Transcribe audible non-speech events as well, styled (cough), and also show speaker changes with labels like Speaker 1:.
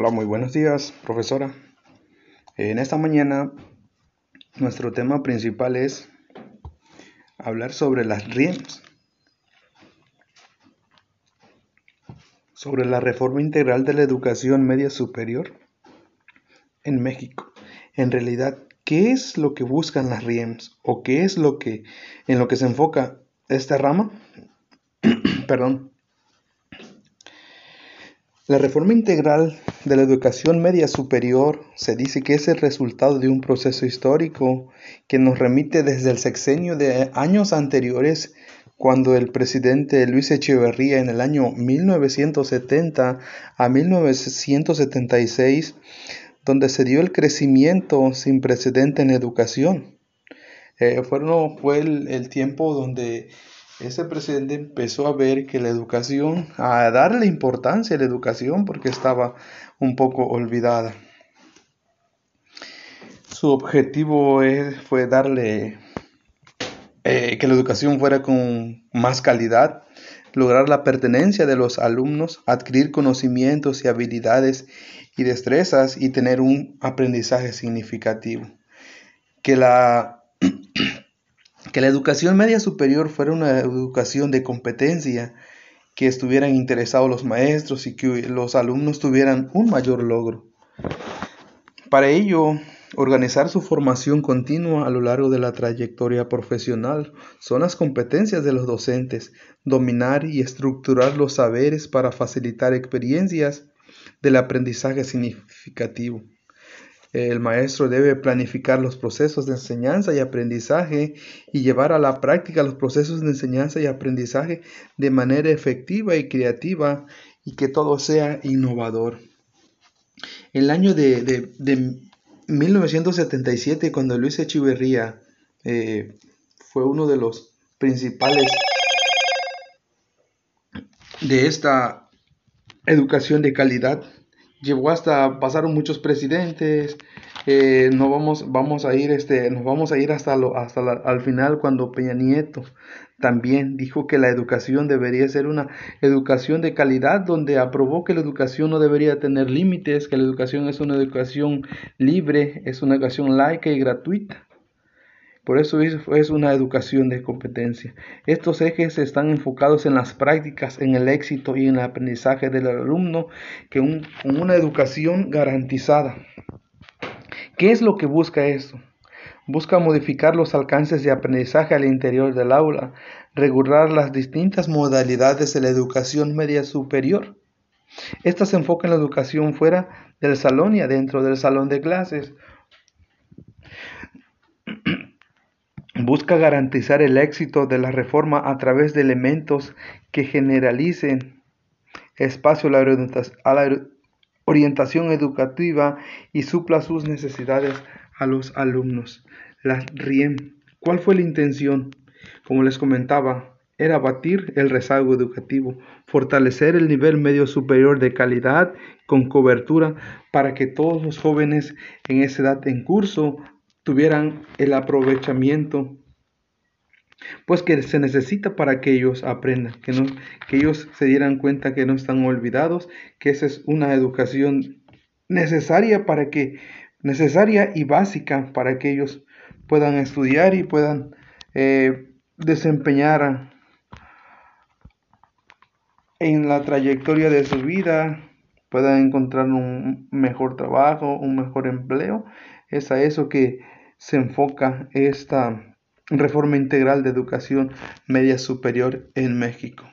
Speaker 1: Hola, muy buenos días, profesora. En esta mañana nuestro tema principal es hablar sobre las RIEMS, sobre la reforma integral de la educación media superior en México. En realidad, ¿qué es lo que buscan las RIEMS o qué es lo que en lo que se enfoca esta rama? (clears throat) Perdón. La reforma integral de la educación media superior se dice que es el resultado de un proceso histórico que nos remite desde el sexenio de años anteriores cuando el presidente Luis Echeverría en el año 1970 a 1976, donde se dio el crecimiento sin precedente en educación. Eh, fue, fue el tiempo donde ese presidente empezó a ver que la educación, a darle importancia a la educación porque estaba un poco olvidada. Su objetivo fue darle eh, que la educación fuera con más calidad, lograr la pertenencia de los alumnos, adquirir conocimientos y habilidades y destrezas y tener un aprendizaje significativo. Que la (clears throat) que la educación media superior fuera una educación de competencia, que estuvieran interesados los maestros y que los alumnos tuvieran un mayor logro. Para ello, organizar su formación continua a lo largo de la trayectoria profesional son las competencias de los docentes, dominar y estructurar los saberes para facilitar experiencias del aprendizaje significativo. El maestro debe planificar los procesos de enseñanza y aprendizaje y llevar a la práctica los procesos de enseñanza y aprendizaje de manera efectiva y creativa y que todo sea innovador. El año de, 1977, cuando Luis Echeverría eh, fue uno de los principales de esta educación de calidad, llevó hasta pasaron muchos presidentes eh, no vamos vamos a ir este nos vamos a ir hasta lo hasta al final cuando Peña Nieto también dijo que la educación debería ser una educación de calidad donde aprobó que la educación no debería tener límites que la educación es una educación libre es una educación laica y gratuita por eso es una educación de competencia. Estos ejes están enfocados en las prácticas, en el éxito y en el aprendizaje del alumno, que con una educación garantizada. ¿Qué es lo que busca esto? Busca modificar los alcances de aprendizaje al interior del aula, regular las distintas modalidades de la educación media superior. Esta se enfoca en la educación fuera del salón y adentro del salón de clases, busca garantizar el éxito de la reforma a través de elementos que generalicen espacio a la orientación educativa y supla sus necesidades a los alumnos. La RIEM, ¿cuál fue la intención? Como les comentaba, era batir el rezago educativo, fortalecer el nivel medio superior de calidad con cobertura para que todos los jóvenes en esa edad en curso tuvieran el aprovechamiento pues que se necesita para que ellos aprendan, que, no, que ellos se dieran cuenta que no están olvidados, que esa es una educación necesaria para que, necesaria y básica para que ellos puedan estudiar y puedan eh, desempeñar en la trayectoria de su vida, puedan encontrar un mejor trabajo, un mejor empleo. Es a eso que se enfoca esta reforma integral de educación media superior en México.